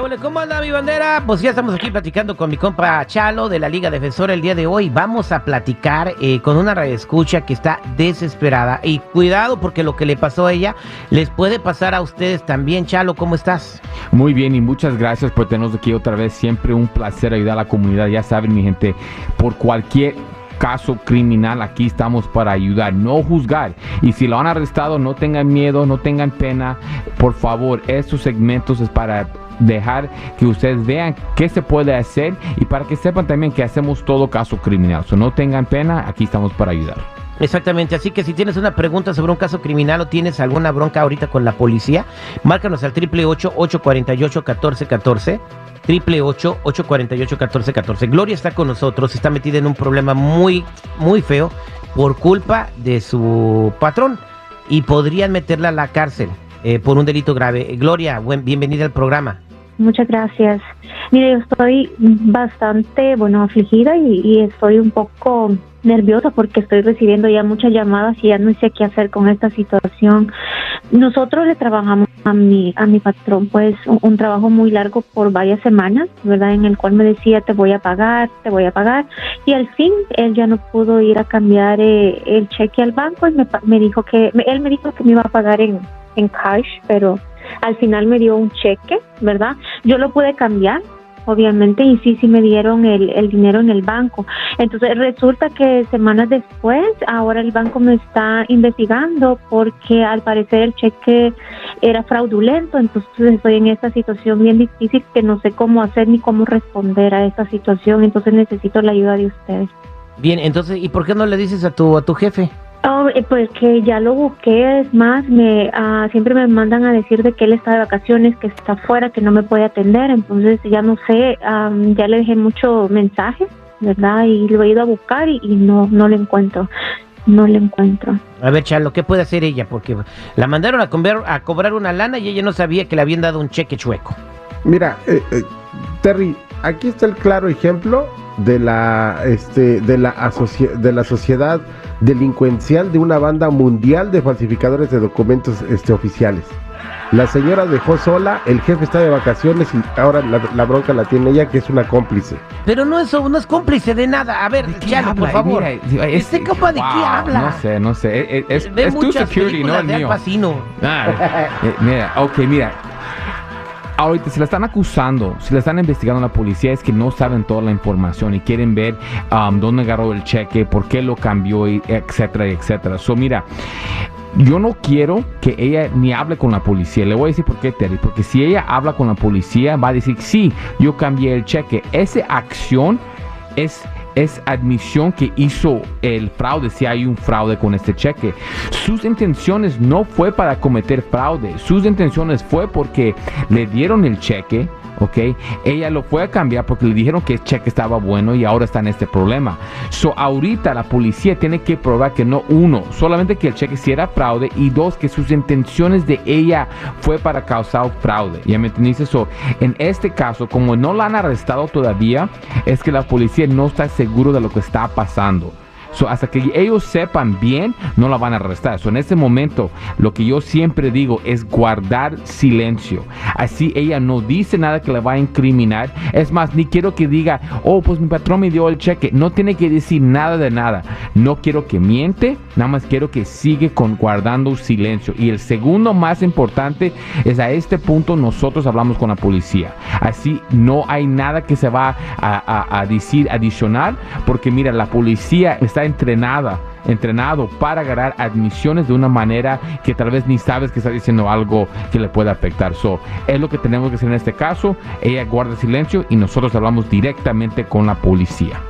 ¿Cómo anda mi bandera? Pues ya estamos aquí platicando con mi compa Chalo de la Liga Defensora el día de hoy. Vamos a platicar eh, con una escucha que está desesperada. Y cuidado porque lo que le pasó a ella les puede pasar a ustedes también. Chalo, ¿cómo estás? Muy bien y muchas gracias por tenernos aquí otra vez. Siempre un placer ayudar a la comunidad. Ya saben, mi gente, por cualquier caso criminal, aquí estamos para ayudar, no juzgar. Y si lo han arrestado, no tengan miedo, no tengan pena. Por favor, estos segmentos es para dejar que ustedes vean qué se puede hacer y para que sepan también que hacemos todo caso criminal. No tengan pena, aquí estamos para ayudar. Exactamente, así que si tienes una pregunta sobre un caso criminal o tienes alguna bronca ahorita con la policía, márcanos al 888-848-1414. 888-848-1414. Gloria está con nosotros, está metida en un problema muy, muy feo por culpa de su patrón y podrían meterla a la cárcel eh, por un delito grave. Gloria, buen, bienvenida al programa. Muchas gracias. Mire, yo estoy bastante, bueno, afligida y, estoy un poco nerviosa porque estoy recibiendo ya muchas llamadas y ya no sé qué hacer con esta situación. Nosotros le trabajamos a mi, a mi patrón, pues, un, trabajo muy largo por varias semanas, ¿verdad? En el cual me decía, te voy a pagar, te voy a pagar. Y al fin, él ya no pudo ir a cambiar eh, el cheque al banco y me, me dijo que, él me dijo que me iba a pagar en, en cash, pero al final me dio un cheque, ¿verdad? Yo lo pude cambiar, obviamente, y sí, sí me dieron el, dinero en el banco. Entonces resulta que semanas después, ahora el banco me está investigando porque al parecer el cheque era fraudulento, entonces estoy en esta situación bien difícil que no sé cómo hacer ni cómo responder a esta situación, entonces necesito la ayuda de ustedes. Bien, entonces, ¿y por qué no le dices a tu, a tu jefe? Oh, eh, pues que ya lo busqué, es más, me ah, siempre me mandan a decir de que él está de vacaciones, que está fuera, que no me puede atender, entonces ya no sé, ya le dejé muchos mensajes, ¿verdad? Y lo he ido a buscar y, no no lo encuentro, no le encuentro. A ver, Chalo, ¿qué puede hacer ella? Porque la mandaron a, comer, a cobrar una lana y ella no sabía que le habían dado un cheque chueco. Mira, eh, eh, Terry, aquí está el claro ejemplo de la, este, de la, de la sociedad delincuencial de una banda mundial de falsificadores de documentos este, oficiales. La señora dejó sola, el jefe está de vacaciones y ahora la, bronca la tiene ella, que es una cómplice. Pero no es, no es cómplice de nada. A ver, Chalo, por favor. Mira, ¿Este compa de qué habla? No sé, no sé. Es, es, tu security, no el mío. Ah, eh, mira, ok, mira ahorita si la están acusando, si la están investigando la policía, es que no saben toda la información y quieren ver um, dónde agarró el cheque, por qué lo cambió, etcétera, etcétera. So, mira, yo no quiero que ella ni hable con la policía. Le voy a decir por qué, Terry. Porque si ella habla con la policía, va a decir, sí, yo cambié el cheque. Esa acción es es admisión que hizo el fraude, si hay un fraude con este cheque. Sus intenciones no fue para cometer fraude, sus intenciones fue porque le dieron el cheque, ¿ok? Ella lo fue a cambiar porque le dijeron que el cheque estaba bueno y ahora está en este problema. So, ahorita la policía tiene que probar que no, uno, solamente que el cheque sí era fraude y dos, que sus intenciones de ella fue para causar fraude. ¿Ya me entendiste? eso en este caso, como no la han arrestado todavía, es que la policía no está seguro de lo que está pasando hasta que ellos sepan bien, no la van a arrestar. So, en este momento, lo que yo siempre digo es guardar silencio. Así ella no dice nada que le va a incriminar. Es más, ni quiero que diga, oh, pues mi patrón me dio el cheque. No tiene que decir nada de nada. No quiero que miente, nada más quiero que sigue con guardando silencio. Y el segundo más importante es a este punto nosotros hablamos con la policía. Así no hay nada que se va a, a decir adicional, porque mira, la policía está entrenada, entrenado para ganar admisiones de una manera que tal vez ni sabes que está diciendo algo que le pueda afectar. So, es lo que tenemos que hacer en este caso. Ella guarda silencio y nosotros hablamos directamente con la policía.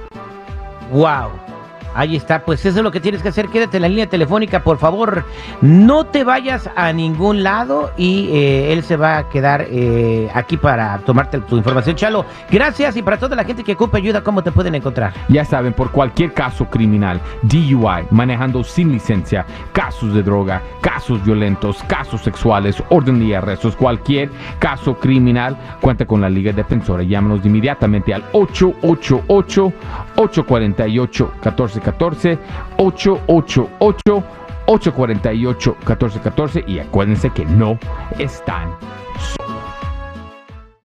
Wow. Ahí está, pues eso es lo que tienes que hacer. Quédate en la línea telefónica, por favor. No te vayas a ningún lado y eh, él se va a quedar eh, aquí para tomarte tu información. Chalo, gracias y para toda la gente que ocupa ayuda, ¿cómo te pueden encontrar? Ya saben, por cualquier caso criminal, DUI, manejando sin licencia, casos de droga, casos violentos, casos sexuales, orden de arrestos, cualquier caso criminal, cuenta con la Liga Defensora. Llámanos inmediatamente al 888 848 14 14 888 848 1414 y acuérdense que no están